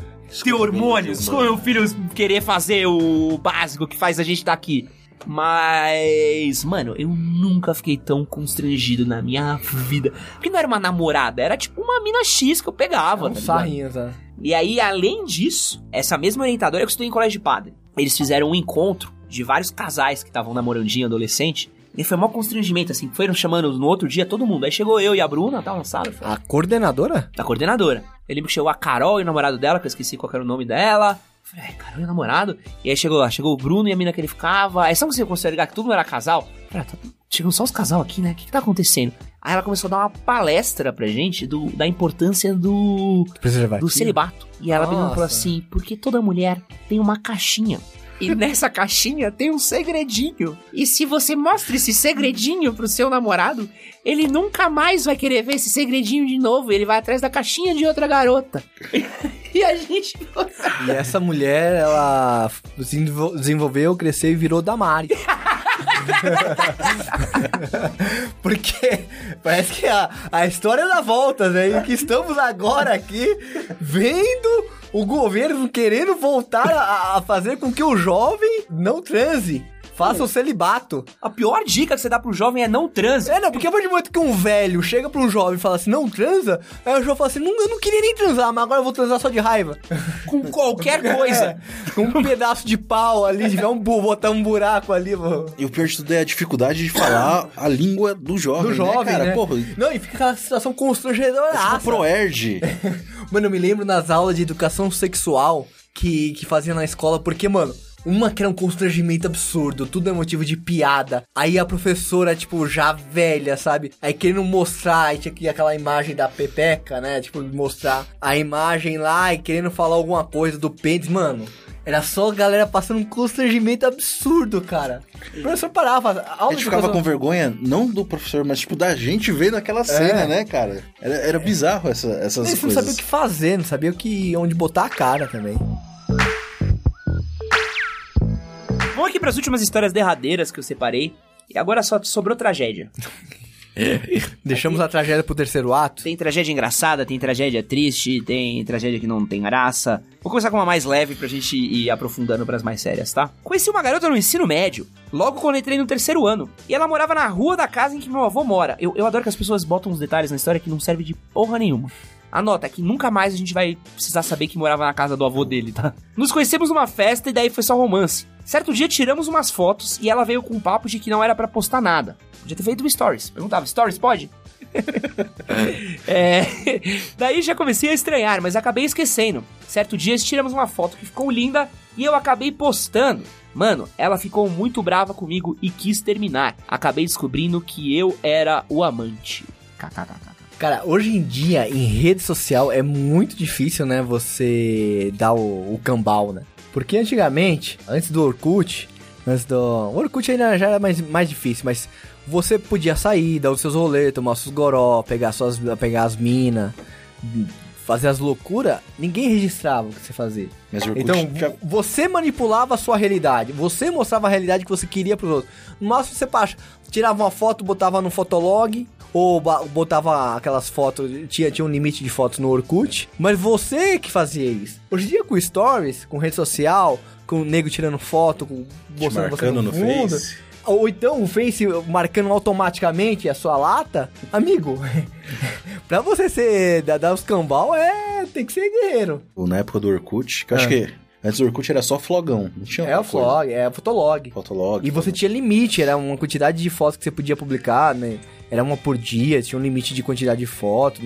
ter hormônios. Desculpa, meu filho querer fazer o básico que faz a gente estar aqui. Mas, mano, eu nunca fiquei tão constrangido na minha vida. Porque não era uma namorada, era tipo uma mina X que eu pegava. Um tá sarrinho, tá? E aí, além disso, essa mesma orientadora que eu estudei em colégio de padre, eles fizeram um encontro de vários casais que estavam namorandinho adolescente. E foi mó constrangimento, assim, foram chamando no outro dia todo mundo. Aí chegou eu e a Bruna, tal, na sala, eu falei, A coordenadora? da coordenadora. Eu lembro que chegou a Carol e o namorado dela, que eu esqueci qual era o nome dela. Eu Falei, é, Carol e o namorado. E aí chegou lá, chegou o Bruno e a mina que ele ficava. Aí sabe quando você consegue ligar que tudo não era casal? Eu Falei, ah, tá, chegam só os casal aqui, né? O que, que tá acontecendo? Aí ela começou a dar uma palestra pra gente do, da importância do, do celibato. E ela e falou Nossa. assim: porque toda mulher tem uma caixinha. E nessa caixinha tem um segredinho. E se você mostra esse segredinho pro seu namorado, ele nunca mais vai querer ver esse segredinho de novo. Ele vai atrás da caixinha de outra garota. e a gente. E essa mulher, ela desenvol- desenvolveu, cresceu e virou Damari. Porque parece que a, a história dá voltas, né? E que estamos agora aqui vendo o governo querendo voltar a, a fazer com que o jovem não transe. Faça o celibato. A pior dica que você dá pro jovem é não transe. É, não, porque a partir do momento que um velho chega pra um jovem e fala assim, não transa, aí o jovem fala assim, não, eu não queria nem transar, mas agora eu vou transar só de raiva. Com qualquer coisa. É, com um pedaço de pau ali, tiver um, botar um buraco ali, vou... E o pior de tudo é a dificuldade de falar a língua do jovem, do né, jovem, cara? né? Porra, Não, e fica aquela situação constrangedora. tipo Proerd. Mano, eu me lembro nas aulas de educação sexual que, que fazia na escola, porque, mano, uma que era um constrangimento absurdo, tudo é motivo de piada. Aí a professora, tipo, já velha, sabe? Aí querendo mostrar, aí tinha que aquela imagem da Pepeca, né? Tipo, mostrar a imagem lá e querendo falar alguma coisa do pênis, mano. Era só a galera passando um constrangimento absurdo, cara. O professor parava. A gente ficava com vergonha, não do professor, mas tipo da gente vendo aquela cena, né, cara? Era, era bizarro essa, essas Eles não coisas. sabiam o que fazer, não sabiam o que, onde botar a cara também. Vamos aqui pras últimas histórias derradeiras que eu separei. E agora só sobrou tragédia. Deixamos a tragédia pro terceiro ato. Tem tragédia engraçada, tem tragédia triste, tem tragédia que não tem graça. Vou começar com uma mais leve pra gente ir aprofundando pras mais sérias, tá? Conheci uma garota no ensino médio, logo quando entrei no terceiro ano. E ela morava na rua da casa em que meu avô mora. Eu, eu adoro que as pessoas botam uns detalhes na história que não serve de porra nenhuma. Anota que nunca mais a gente vai precisar saber que morava na casa do avô dele, tá? Nos conhecemos numa festa e daí foi só romance. Certo dia tiramos umas fotos e ela veio com um papo de que não era pra postar nada. Podia ter feito stories. Perguntava, stories pode? É. Daí já comecei a estranhar, mas acabei esquecendo. Certo dia tiramos uma foto que ficou linda e eu acabei postando. Mano, ela ficou muito brava comigo e quis terminar. Acabei descobrindo que eu era o amante. KKKK. Cara, hoje em dia, em rede social, é muito difícil, né, você dar o, o cambal, né? Porque antigamente, antes do Orkut, antes do... O Orkut ainda já era mais, mais difícil, mas você podia sair, dar os seus rolês, tomar os seus goró, pegar, suas, pegar as minas, fazer as loucuras, ninguém registrava o que você fazia. Mas o Orkut Então, já- você manipulava a sua realidade. Você mostrava a realidade que você queria pros outros. No máximo, você tirava uma foto, botava no Fotolog. Ou botava aquelas fotos. Tinha, tinha um limite de fotos no Orkut. Mas você que fazia isso. Hoje em dia, com stories, com rede social, com o nego tirando foto, com, mostrando você marcando no no fundo. Face. Ou então o Face marcando automaticamente a sua lata. Amigo, pra você ser. dar dar os cambal, é. tem que ser guerreiro. Na época do Orkut, que acho Ah. que antes do Orkut era só flogão. Não tinha É o outra coisa. Flog, é o Fotolog. Fotolog. E você tinha limite, era uma quantidade de fotos que você podia publicar, né? Era uma por dia, tinha um limite de quantidade de fotos.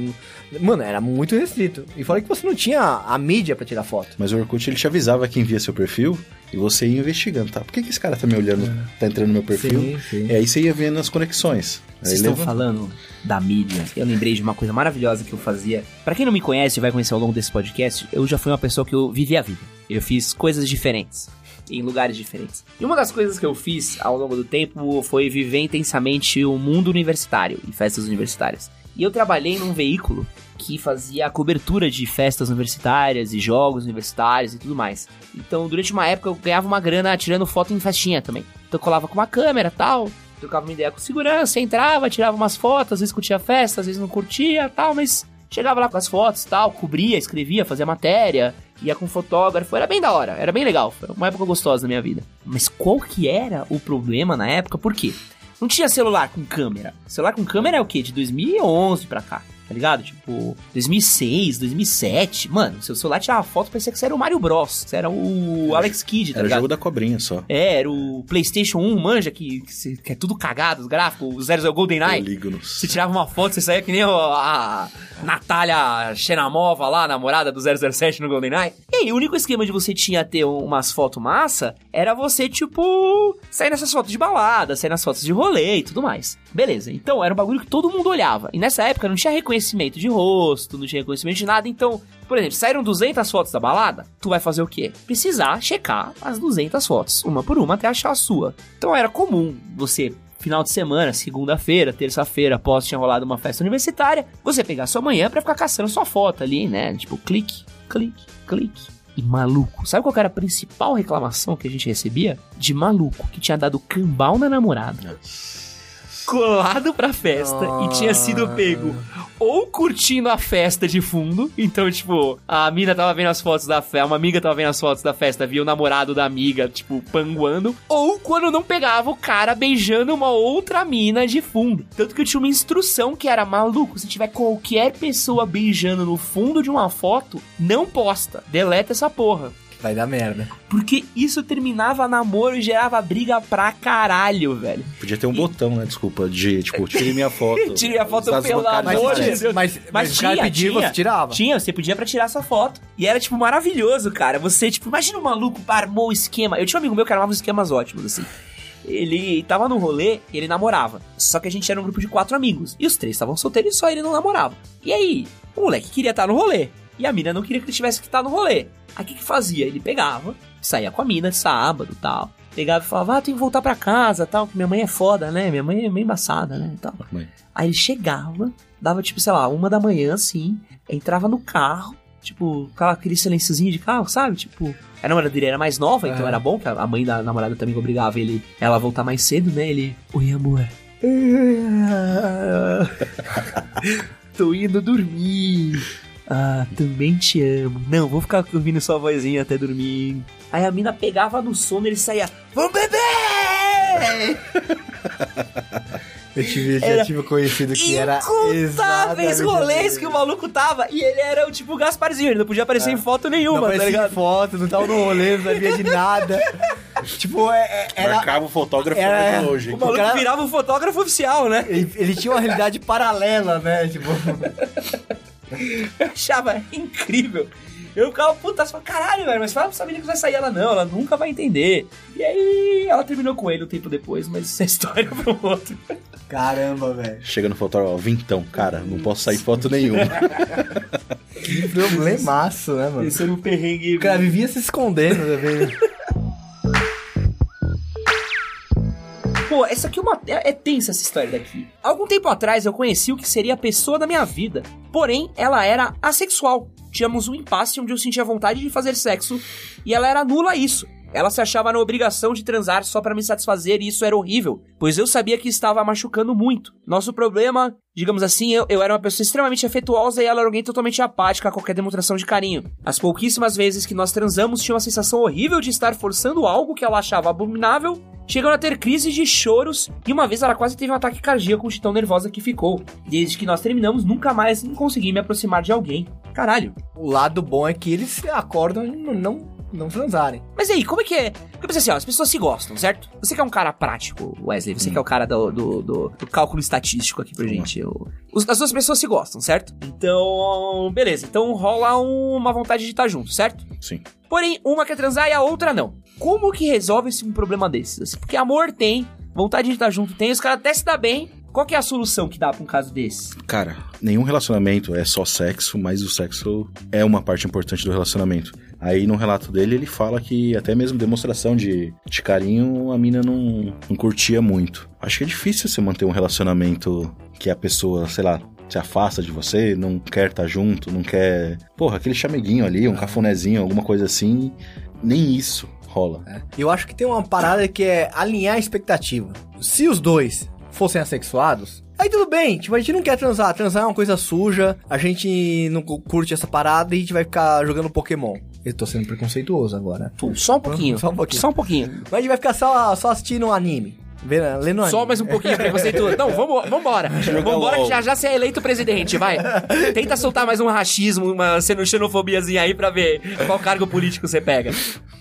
Mano, era muito restrito. E fora que você não tinha a mídia pra tirar foto. Mas o Orkut ele te avisava quem via seu perfil e você ia investigando, tá? Por que, que esse cara tá me olhando, tá entrando no meu perfil? Sim, sim. E aí você ia vendo as conexões. Vocês estão leva- falando da mídia. Eu lembrei de uma coisa maravilhosa que eu fazia. Pra quem não me conhece e vai conhecer ao longo desse podcast, eu já fui uma pessoa que eu vivi a vida. Eu fiz coisas diferentes. Em lugares diferentes. E uma das coisas que eu fiz ao longo do tempo foi viver intensamente o mundo universitário e festas universitárias. E eu trabalhei num veículo que fazia a cobertura de festas universitárias e jogos universitários e tudo mais. Então, durante uma época, eu ganhava uma grana tirando foto em festinha também. Então, eu colava com uma câmera tal, trocava uma ideia com segurança, entrava, tirava umas fotos, às vezes curtia a festa, às vezes não curtia tal, mas chegava lá com as fotos tal, cobria, escrevia, fazia matéria, ia com fotógrafo, era bem da hora, era bem legal, foi uma época gostosa da minha vida. Mas qual que era o problema na época? Por quê? Não tinha celular com câmera. Celular com câmera é o quê? De 2011 pra cá. Tá ligado? Tipo, 2006, 2007. Mano, seu celular tirava foto, parecia que você era o Mario Bros. Você era o Alex Kidd, tá Era o ligado? jogo da cobrinha só. É, era o PlayStation 1, manja, que, que, que é tudo cagado, os gráficos, o 00 GoldenEye. Polígonos. Você tirava uma foto, você saía que nem a, a Natália Xenamova lá, namorada do 007 no GoldenEye. E aí, o único esquema de você tinha ter umas fotos massa era você, tipo, sair nessas fotos de balada, sair nas fotos de rolê e tudo mais. Beleza, então era um bagulho que todo mundo olhava. E nessa época não tinha reconhecimento de rosto, não tinha reconhecimento de nada. Então, por exemplo, saíram 200 fotos da balada, tu vai fazer o quê? Precisar checar as 200 fotos, uma por uma, até achar a sua. Então era comum você final de semana, segunda-feira, terça-feira, após tinha rolado uma festa universitária, você pegar sua manhã pra ficar caçando sua foto ali, né? Tipo, clique, clique, clique. E maluco. Sabe qual era a principal reclamação que a gente recebia? De maluco que tinha dado cambal na namorada. Colado pra festa e tinha sido pego ou curtindo a festa de fundo. Então, tipo, a mina tava vendo as fotos da festa, uma amiga tava vendo as fotos da festa, via o namorado da amiga, tipo, panguando. Ou quando não pegava o cara beijando uma outra mina de fundo. Tanto que eu tinha uma instrução que era maluco: se tiver qualquer pessoa beijando no fundo de uma foto, não posta. Deleta essa porra. Vai dar merda. Porque isso terminava namoro e gerava briga pra caralho, velho. Podia ter um botão, né? Desculpa, de tipo, tire minha foto. Tire a foto, pelo amor de. Deus. Mas, mas, Mas mas o cara tinha, pedia, tinha. você tirava. Tinha, você podia pra tirar essa foto. E era, tipo, maravilhoso, cara. Você, tipo, imagina um maluco armou o esquema. Eu tinha um amigo meu que armava uns esquemas ótimos, assim. Ele tava no rolê e ele namorava. Só que a gente era um grupo de quatro amigos. E os três estavam solteiros e só ele não namorava. E aí, o moleque queria estar no rolê. E a mina não queria que ele tivesse que estar no rolê. Aí o que que fazia? Ele pegava, saía com a mina sábado tal. Pegava e falava, ah, tenho que voltar pra casa tal, que minha mãe é foda, né? Minha mãe é meio embaçada, né? Tal. Mãe. Aí ele chegava, dava tipo, sei lá, uma da manhã assim, entrava no carro, tipo, com aquele silenciozinho de carro, sabe? Tipo, a namorada dele era mais nova, então É. era bom, que a mãe da namorada também obrigava ele, ela a voltar mais cedo, né? Ele, oi amor. Tô indo dormir. Ah, também te amo. Não, vou ficar ouvindo sua vozinha até dormir. Aí a mina pegava no sono e ele saía, vamos beber! Eu tive, já Era tive conhecido que era Incontáveis rolês assim. que o maluco tava. E ele era o tipo Gasparzinho, ele não podia aparecer em foto Não nenhuma, tá aparecia em ligado? foto, não tava no rolê, não sabia de nada. tipo, é- é- era... Marcava o fotógrafo era- longe. O maluco cara- virava um fotógrafo oficial, né? Ele, ele tinha uma realidade paralela, né? Tipo, Eu achava incrível. Eu ficava puta, falava, caralho, velho, mas fala pra essa menina que vai sair ela não, ela nunca vai entender. E aí ela terminou com ele um tempo depois, mas essa história é pro outro. caramba, velho. Chega no fotógrafo, ó, vintão, cara, não posso sair foto nenhuma. Que problemaço, né, mano? Esse era um perrengue. O cara vivia se escondendo, né, velho? Pô, essa aqui é uma. É, é tensa essa história daqui. Algum tempo atrás eu conheci o que seria a pessoa da minha vida. Porém, ela era assexual. Tínhamos um impasse onde eu sentia vontade de fazer sexo e ela era nula isso. Ela se achava na obrigação de transar só pra me satisfazer e isso era horrível, pois eu sabia que estava machucando muito. Nosso problema, digamos assim, eu, eu era uma pessoa extremamente afetuosa e ela era alguém totalmente apática a qualquer demonstração de carinho. As pouquíssimas vezes que nós transamos tinha uma sensação horrível de estar forçando algo que ela achava abominável chegando a ter crises de choros e uma vez ela quase teve um ataque cardíaco de tão nervosa que ficou. Desde que nós terminamos, nunca mais consegui me aproximar de alguém. Caralho. O lado bom é que eles acordam e não, não, transarem. Mas e aí, como é que é? Eu pensei assim, ó, as pessoas se gostam, certo? Você que é um cara prático, Wesley, você que é o cara do, do, do- do cálculo estatístico aqui pra gente. os- as duas pessoas se gostam, certo? Então, beleza. Então rola uma vontade de estar junto, certo? Sim. Porém, uma quer transar e a outra não. Como que resolve-se um problema desses? Porque amor tem, vontade de estar junto tem, os caras até se dá bem. Qual que é a solução que dá pra um caso desse? Cara, nenhum relacionamento é só sexo, mas o sexo é uma parte importante do relacionamento. Aí no relato dele ele fala que até mesmo demonstração de, de carinho a mina não, não curtia muito. Acho que é difícil você manter um relacionamento que a pessoa, sei lá, se afasta de você, não quer estar junto, não quer. Porra, aquele chameguinho ali, um cafunézinho, alguma coisa assim. Nem isso rola. Eu acho que tem uma parada que é alinhar a expectativa. Se os dois fossem assexuados, aí tudo bem. Tipo, a gente não quer transar. Transar é uma coisa suja. A gente não cu- curte essa parada e a gente vai ficar jogando Pokémon. Eu tô sendo preconceituoso agora. Pô, só um pouquinho. Só um pouquinho. Só um pouquinho. Mas a gente vai ficar só, só assistindo um anime. Vendo, lendo anime. Só mais um pouquinho preconceituoso. Não, vamos, vambora. Vambora que já já você é eleito presidente, vai. Tenta soltar mais um racismo, uma xeno- xenofobiazinha aí pra ver qual cargo político você pega.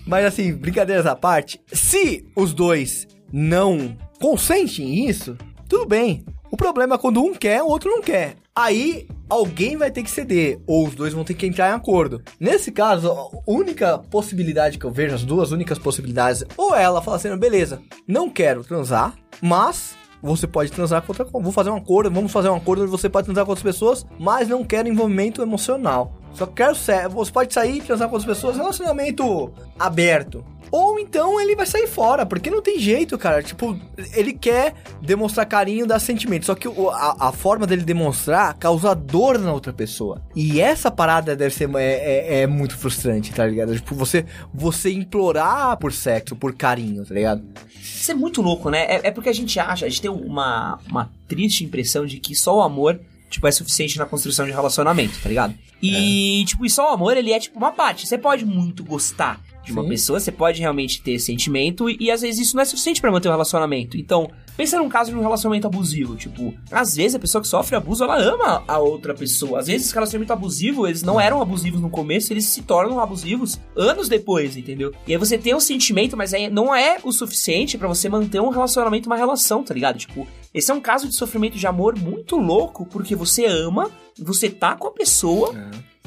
Mas assim, brincadeiras à parte, se os dois não consentem isso, tudo bem. O problema é quando um quer, o outro não quer. Aí alguém vai ter que ceder, ou os dois vão ter que entrar em acordo. Nesse caso, a única possibilidade que eu vejo, as duas únicas possibilidades, ou ela fala assim, beleza, não quero transar, mas você pode transar com outra, vou fazer um acordo, vamos fazer um acordo onde você pode transar com outras pessoas, mas não quero envolvimento emocional. Só quero sexo. Você pode sair, transar com outras pessoas, relacionamento aberto. Ou então ele vai sair fora, porque não tem jeito, cara. Tipo, ele quer demonstrar carinho, dar sentimento. Só que a, a forma dele demonstrar causa dor na outra pessoa. E essa parada deve ser é, é- é muito frustrante, tá ligado? Tipo, você, você implorar por sexo, por carinho, tá ligado? Isso é muito louco, né? É, é porque a gente acha, a gente tem uma, uma triste impressão de que só o amor, tipo, é suficiente na construção de relacionamento, tá ligado? E, tipo, e só o amor, ele é, tipo, uma parte. Você pode muito gostar de uma Sim. pessoa, você pode realmente ter sentimento, e, e às vezes isso não é suficiente pra manter um relacionamento. Então, pensa num caso de um relacionamento abusivo, tipo, às vezes a pessoa que sofre abuso, ela ama a outra pessoa. Às vezes esse relacionamento abusivo, eles não eram abusivos no começo, eles se tornam abusivos anos depois, entendeu? E aí você tem um sentimento, mas aí não é o suficiente pra você manter um relacionamento, uma relação, tá ligado? Tipo, esse é um caso de sofrimento de amor muito louco, porque você ama, você tá com a pessoa,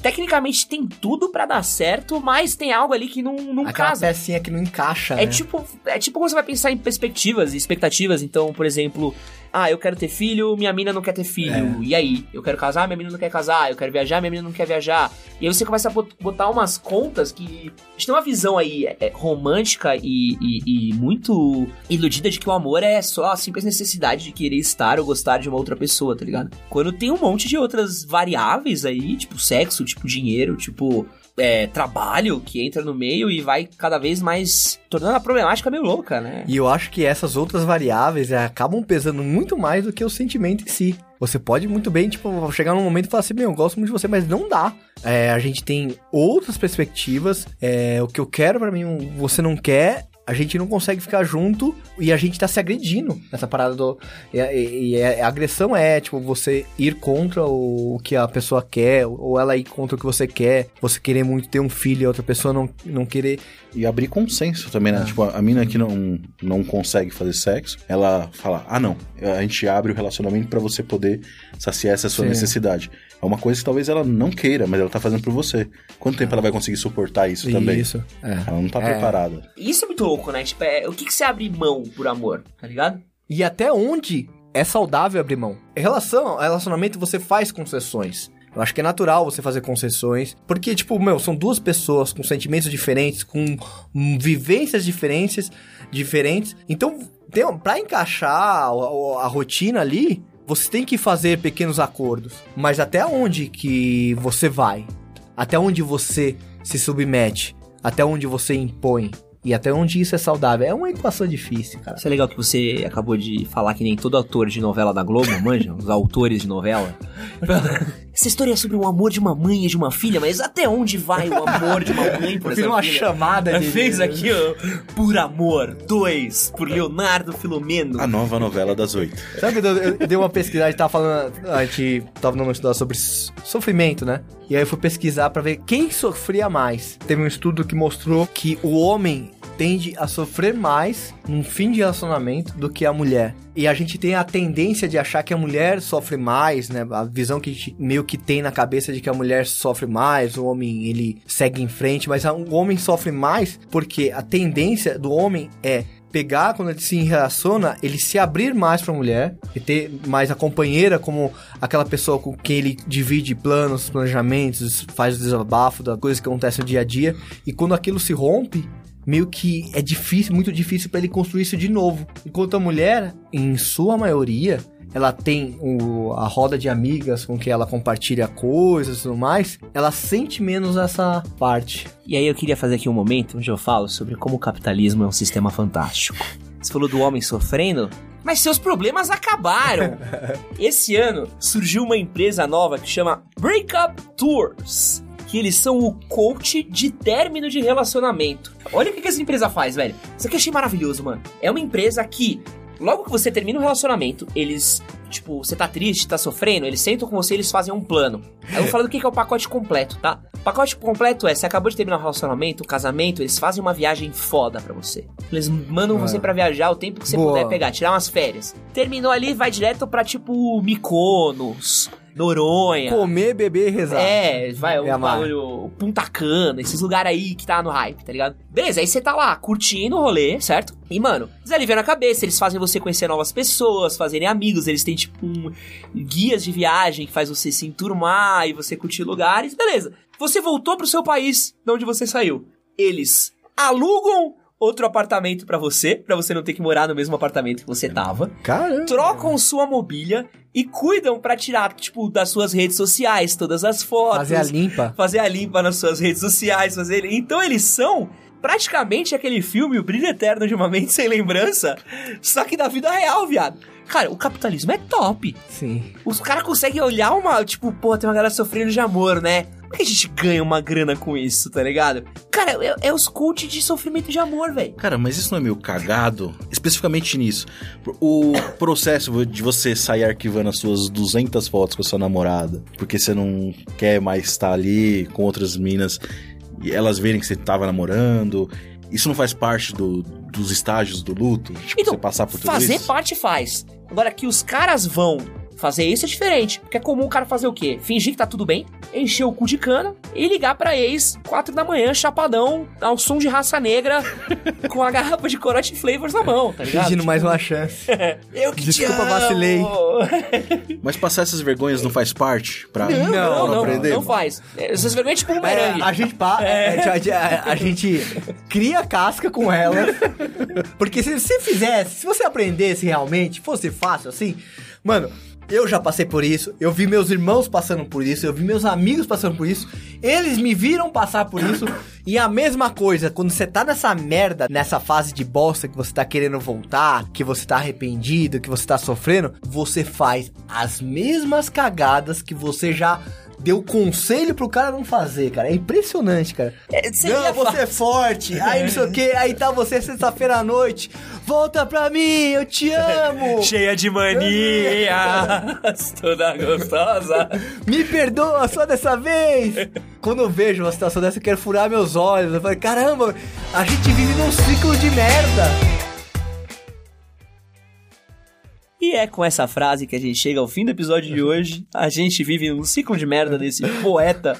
tecnicamente tem tudo pra dar certo, mas tem algo ali que não, não Aquela casa. pecinha que não encaixa, É né? tipo, é tipo quando você vai pensar em perspectivas e expectativas. Então, por exemplo, ah, eu quero ter filho, minha mina não quer ter filho. E aí? Eu quero casar, minha mina não quer casar. Eu quero viajar, minha mina não quer viajar. E aí você começa a bot- botar umas contas que. A gente tem uma visão aí é, romântica e, e- e muito iludida de que o amor é só a simples necessidade de querer estar ou gostar de uma outra pessoa, tá ligado? Quando tem um monte de outras variáveis aí, tipo sexo, tipo dinheiro, tipo é, trabalho que entra no meio e vai cada vez mais tornando a problemática meio louca, né? E eu acho que essas outras variáveis é, acabam pesando muito mais do que o sentimento em si. Você pode muito bem, tipo, chegar num momento e falar assim, meu, eu gosto muito de você, mas não dá. É, a gente tem outras perspectivas. é, o que eu quero pra mim, você não quer. A gente não consegue ficar junto e a gente tá se agredindo nessa parada do. E, e- e a agressão é, tipo, você ir contra o, o que a pessoa quer, ou ela ir contra o que você quer, você querer muito ter um filho e a outra pessoa não, não querer. E abrir consenso também, né? Tipo, a mina que não, não consegue fazer sexo, ela fala: ah, não, a gente abre o relacionamento pra você poder saciar essa sua Sim. necessidade. É uma coisa que talvez ela não queira, mas ela tá fazendo por você. Quanto tempo ela vai conseguir suportar isso também? Isso. É. Ela não tá É. preparada. E Isso é muito louco, né? Tipo, é, o que, que você abre mão por amor, tá ligado? E até onde é saudável abrir mão. Em relação ao relacionamento, você faz concessões. Eu acho que é natural você fazer concessões. Porque, tipo, meu, são duas pessoas com sentimentos diferentes, com vivências diferentes, diferentes. Então, tem, pra encaixar a, a- a rotina ali, você tem que fazer pequenos acordos. Mas até onde que você vai? Até onde você se submete? Até onde você impõe? E até onde isso é saudável? É uma equação difícil, cara. Isso é legal que você acabou de falar que nem todo autor de novela da Globo, manja? Os autores de novela. Essa história é sobre o amor de uma mãe e de uma filha, mas até onde vai o amor de uma mãe por essa Vira uma filha? chamada de... Fez aqui, ó, Por Amor 2, por Leonardo Filomeno. A nova novela das oito. Sabe que eu, eu, dei uma pesquisada, a gente tava falando, a gente tava dando um estudo sobre sofrimento, né? E aí eu fui pesquisar pra ver quem sofria mais. Teve um estudo que mostrou que o homem tende a sofrer mais num fim de relacionamento do que a mulher. E a gente tem a tendência de achar que a mulher sofre mais, né? A visão que a gente meio que tem na cabeça de que a mulher sofre mais, o homem ele segue em frente, mas a- o homem sofre mais porque a tendência do homem é pegar, quando ele se relaciona, ele se abrir mais pra mulher e ter mais a companheira como aquela pessoa com quem ele divide planos, planejamentos, faz o desabafo das coisas que acontecem no dia a dia. E quando aquilo se rompe, meio que é difícil, muito difícil pra ele construir isso de novo. Enquanto a mulher, em sua maioria, ela tem o- a roda de amigas com que ela compartilha coisas e tudo mais, ela sente menos essa parte. E aí eu queria fazer aqui um momento onde eu falo sobre como o capitalismo é um sistema fantástico. Você falou do homem sofrendo, mas seus problemas acabaram. Esse ano surgiu uma empresa nova que chama Breakup Tours. Que eles são o coach de término de relacionamento. Olha o que que essa empresa faz, velho. Isso aqui eu achei maravilhoso, mano. É uma empresa que, logo que você termina o relacionamento, eles, tipo, você tá triste, tá sofrendo, eles sentam com você e eles fazem um plano. Aí eu vou falar do que que é o pacote completo, tá? O pacote completo é, você acabou de terminar o relacionamento, o casamento, eles fazem uma viagem foda pra você. Eles mandam você pra viajar o tempo que você Boa. puder pegar, tirar umas férias. Terminou ali, vai direto pra, tipo, Mykonos. Noronha. Comer, beber e rezar. É, vai, o É bagulho, Punta Cana, esses lugares aí que tá no hype, tá ligado? Beleza, aí você tá lá, curtindo o rolê, certo? E, mano, eles aliviam na cabeça, eles fazem você conhecer novas pessoas, fazerem amigos, eles têm, tipo, um, guias de viagem que faz você se enturmar e você curtir lugares, beleza. Você voltou pro seu país, de onde você saiu. Eles alugam outro apartamento pra você, pra você não ter que morar no mesmo apartamento que você tava Caramba. trocam sua mobília e cuidam pra tirar, tipo, das suas redes sociais todas as fotos. Fazer a limpa. fazer a limpa nas suas redes sociais, fazer... Então eles são praticamente aquele filme O Brilho Eterno de uma Mente Sem Lembrança, só que da vida real, viado. Cara, o capitalismo é top. Sim. Os caras conseguem olhar uma, tipo, pô, tem uma galera sofrendo de amor, né? Como é que a gente ganha uma grana com isso, tá ligado? Cara, é, é os coach de sofrimento de amor, velho. Cara, mas isso não é meio cagado? Especificamente nisso. O processo de você sair arquivando as suas 200 fotos com a sua namorada, porque você não quer mais estar ali com outras minas e elas verem que você tava namorando. Isso não faz parte do- dos estágios do luto? Tipo, você passar por tudo fazer isso? parte faz. Agora que os caras vão fazer isso é diferente. Porque é comum o cara fazer o quê? Fingir que tá tudo bem, encher o cu de cana e ligar pra ex, quatro da manhã, chapadão, ao som de raça negra, com a garrafa de corote flavors na mão, tá ligado? Pedindo Tipo, mais uma chance. Eu que Desculpa, te amo. vacilei. Mas passar essas vergonhas não faz parte? Pra Não, não, não, não, aprender? faz. É, Essas vergonhas é tipo um É, bumerangue. a gente pa- é, a, a- a gente cria casca com ela. Porque se você fizesse, se você aprendesse realmente, fosse fácil assim, mano, eu já passei por isso, eu vi meus irmãos passando por isso, eu vi meus amigos passando por isso, eles me viram passar por isso, e a mesma coisa, quando você tá nessa merda, nessa fase de bosta que você tá querendo voltar, que você tá arrependido, que você tá sofrendo, você faz as mesmas cagadas que você já deu conselho pro cara não fazer, cara. É impressionante, cara. É, não, você é forte. Aí não sei o que. Aí tá você sexta-feira à noite. Volta pra mim, eu te amo. Cheia de manias, toda gostosa. Me perdoa só dessa vez. Quando eu vejo uma situação dessa, eu quero furar meus olhos. Eu falo, caramba, a gente vive num ciclo de merda. E é com essa frase que a gente chega ao fim do episódio de hoje. A gente vive um ciclo de merda desse poeta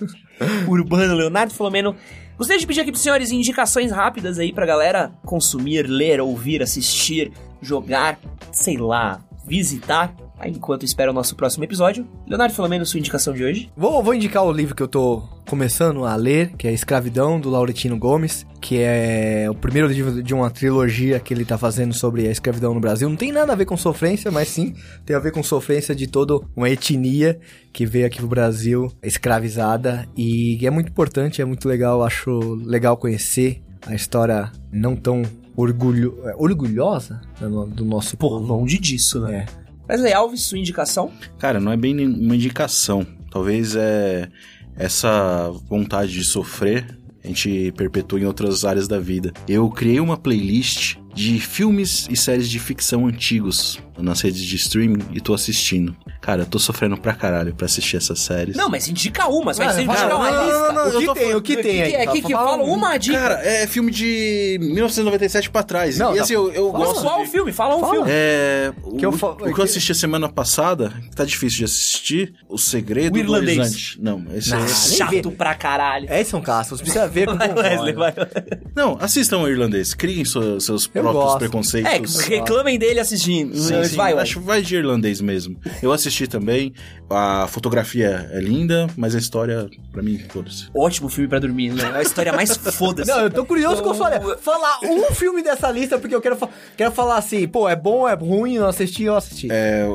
urbano Leonardo Filomeno. Gostaria de pedir aqui pros senhores indicações rápidas aí pra galera consumir, ler, ouvir, assistir, jogar, sei lá, visitar. Enquanto espera o nosso próximo episódio. Leonardo Filomeno, sua indicação de hoje? Vou, vou indicar o livro que eu tô começando a ler, que é Escravidão, do Lauretino Gomes, que é o primeiro livro de uma trilogia que ele tá fazendo sobre a escravidão no Brasil. Não tem nada a ver com sofrência, mas sim tem a ver com sofrência de toda uma etnia que veio aqui pro Brasil escravizada. E é muito importante, é muito legal, acho legal conhecer a história não tão orgulho, orgulhosa do, nosso Pô, povo. longe disso, né? É. Wesley Alves, sua indicação? Cara, não é bem uma indicação. Talvez é essa vontade de sofrer a gente perpetua em outras áreas da vida. Eu criei uma playlist de filmes e séries de ficção antigos nas redes de streaming e tô assistindo. Cara, eu tô sofrendo pra caralho pra assistir essas séries. Não, mas indica uma, você vai indicar uma não, não, lista. não, não, Eu o que tem, falando- o que tem que aí? é? Que que Fala um- uma dica? Cara, é filme de 1997 pra trás. Não, e tá- assim, eu, eu fala. gosto. Qual de- o filme? Fala um Fala. filme. É, o, Que eu o que eu assisti a semana passada, que tá difícil de assistir, O Segredo O Irlandês. do Horizonte. Não, esse Não, é... Chato pra caralho. É, são caças, precisa ver com Vai, conforme. Wesley, vai. Não, assistam o Irlandês, criem seus próprios gosto. É, preconceitos. reclamem dele assistindo. Sim, sim, vai, acho que vai de irlandês mesmo. Eu assisti também, a fotografia é linda, mas a história, pra mim, foda-se. Ótimo filme pra dormir, né? É a história mais foda-se. Não, eu tô curioso com a sua Então, Falar um filme dessa lista, porque eu quero, fa- quero falar assim, pô, é bom, é ruim, eu assisti, eu assisti. É,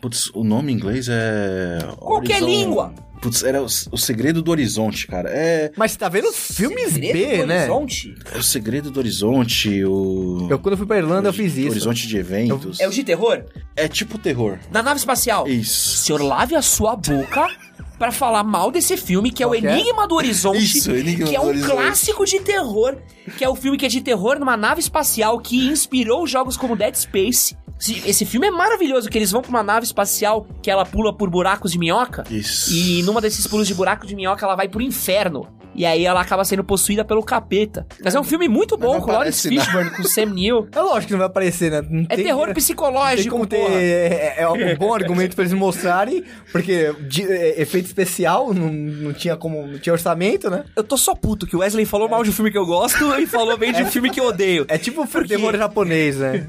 putz, o nome em inglês é... Qualquer Horizon- língua. Putz, era o, o Segredo do Horizonte, cara. É, Mas você tá vendo filmes Segredo B, do né? Horizonte? é o Segredo do Horizonte, o... Eu, quando eu fui pra Irlanda, eu fiz isso. Horizonte de eventos. É o de terror? É tipo terror. Na nave espacial. Isso. Senhor, lave a sua boca pra falar mal desse filme, que é o é? Enigma do Horizonte. Isso, Enigma que é um Horizonte. clássico de terror. Que é o filme que é de terror numa nave espacial que inspirou jogos como Dead Space. Esse- Esse filme é maravilhoso, que eles vão pra uma nave espacial que ela pula por buracos de minhoca. Isso. E numa desses pulos de buraco de minhoca, ela vai pro inferno. E aí ela acaba sendo possuída pelo capeta. Mas é um filme muito bom, não com Lawrence? Fishburne, com Sam Neill. É lógico que não vai aparecer, né? Não É tem- terror Tem psicológico, como ter porra. é, é um bom argumento pra eles mostrarem, porque de- é, efeito especial não, não tinha como, não tinha orçamento, né? Eu tô só puto que o Wesley falou mal de um filme que eu gosto e falou bem de um filme que eu odeio. É tipo o Por quê? terror japonês, né?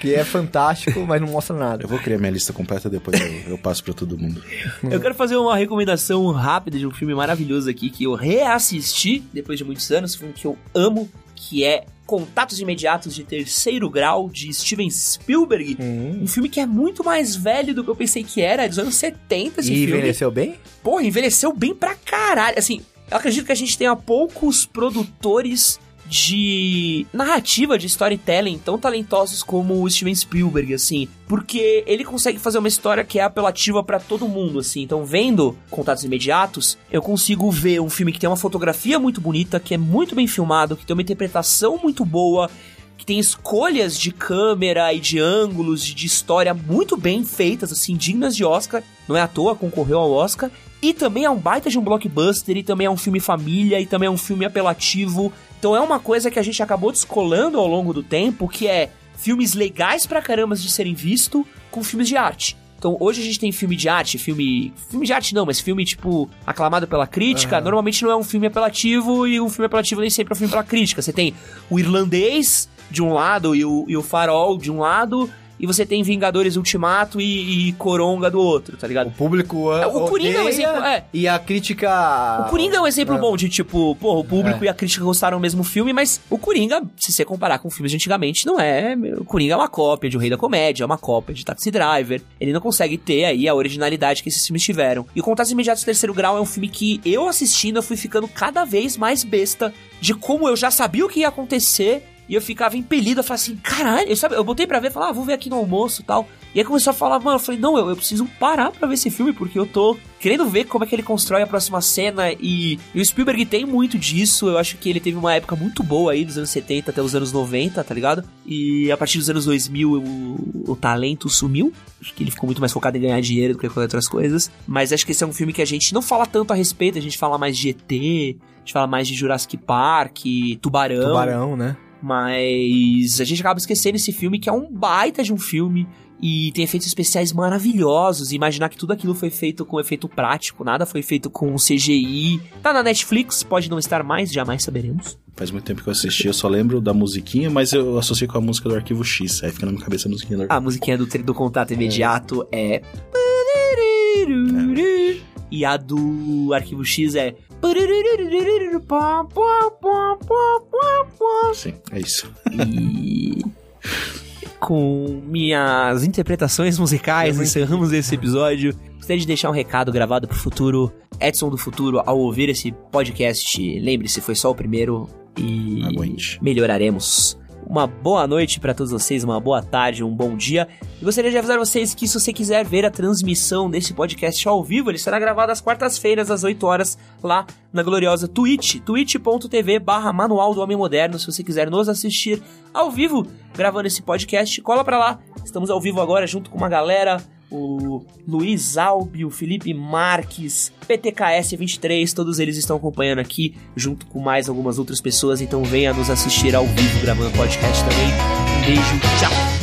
que é fantástico, mas não mostra nada. Eu vou criar minha lista completa depois eu, eu passo pra todo mundo. Eu quero fazer uma recomendação rápida de um filme maravilhoso aqui que eu reassisti depois de muitos anos, um filme que eu amo, que é Contatos Imediatos de Terceiro Grau, de Steven Spielberg. Hum. Um filme que é muito mais velho do que eu pensei que era, é dos anos 70 esse E filme. envelheceu bem? Porra, envelheceu bem pra caralho. Assim, eu acredito que a gente tenha poucos produtores de narrativa, de storytelling tão talentosos como o Steven Spielberg, assim, porque ele consegue fazer uma história que é apelativa pra todo mundo, assim. Então, vendo Contatos Imediatos, eu consigo ver um filme que tem uma fotografia muito bonita, que é muito bem filmado, que tem uma interpretação muito boa, que tem escolhas de câmera e de ângulos de história muito bem feitas, assim, dignas de Oscar. Não é à toa, concorreu ao Oscar. E também é um baita de um blockbuster, e também é um filme família, e também é um filme apelativo. Então é uma coisa que a gente acabou descolando ao longo do tempo, que é filmes legais pra caramba de serem vistos com filmes de arte. Então, hoje a gente tem filme de arte, filme. Filme de arte não, mas filme, tipo, aclamado pela crítica. Normalmente não é um filme apelativo e um filme apelativo nem sempre é um filme pela crítica. Você tem o irlandês de um lado e o, e o farol de um lado. E você tem Vingadores Ultimato e, e Coronga do outro, tá ligado? O público É, o Coringa é um exemplo, é. E a crítica... O Coringa é um exemplo É. bom de tipo, porra, o público É. e a crítica gostaram do mesmo filme, mas o Coringa, se você comparar com filmes de antigamente, não é. O Coringa é uma cópia de O Rei da Comédia, é uma cópia de Taxi Driver. Ele não consegue ter aí a originalidade que esses filmes tiveram. E o Contatos Imediatos do Terceiro Grau é um filme que eu assistindo, eu fui ficando cada vez mais besta de como eu já sabia o que ia acontecer. E eu ficava impelido a falar assim, caralho, eu, sabe, eu botei pra ver, falar, ah, vou ver aqui no almoço e tal. E aí começou a falar, mano, eu falei, não, eu, eu preciso parar pra ver esse filme, porque eu tô querendo ver como é que ele constrói a próxima cena. E, e o Spielberg tem muito disso. Eu acho que ele teve uma época muito boa aí, dos anos 70 até os anos 90, tá ligado? E a partir dos anos 2000 o, o talento sumiu. Acho que ele ficou muito mais focado em ganhar dinheiro do que qualquer outras coisas. Mas acho que esse é um filme que a gente não fala tanto a respeito, a gente fala mais de ET, a gente fala mais de Jurassic Park, Tubarão. Tubarão, né? Mas a gente acaba esquecendo esse filme que é um baita de um filme e tem efeitos especiais maravilhosos. E imaginar que tudo aquilo foi feito com efeito prático, nada foi feito com CGI. Tá na Netflix, pode não estar mais, jamais saberemos. Faz muito tempo que eu assisti, eu só lembro da musiquinha, mas eu associo com a música do Arquivo X. Aí fica na minha cabeça a musiquinha do Arquivo A musiquinha do, do contato imediato é. E a do Arquivo X é. Sim, é isso. E. Com minhas interpretações musicais, encerramos esse episódio. Gostaria de deixar um recado gravado pro futuro. Edson do futuro, ao ouvir esse podcast, lembre-se, foi só o primeiro e Aguente. melhoraremos. Uma boa noite pra todos vocês, uma boa tarde, um bom dia. E gostaria de avisar vocês que se você quiser ver a transmissão desse podcast ao vivo, ele será gravado às quartas-feiras, às 8 horas, lá na gloriosa Twitch, twitch.tv barra Manual do Homem Moderno. Se você quiser nos assistir ao vivo, gravando esse podcast, cola pra lá. Estamos ao vivo agora junto com uma galera, o Luiz Albi, o Felipe Marques, PTKS23, todos eles estão acompanhando aqui, junto com mais algumas outras pessoas, então venha nos assistir ao vivo gravando podcast também. Um beijo, tchau!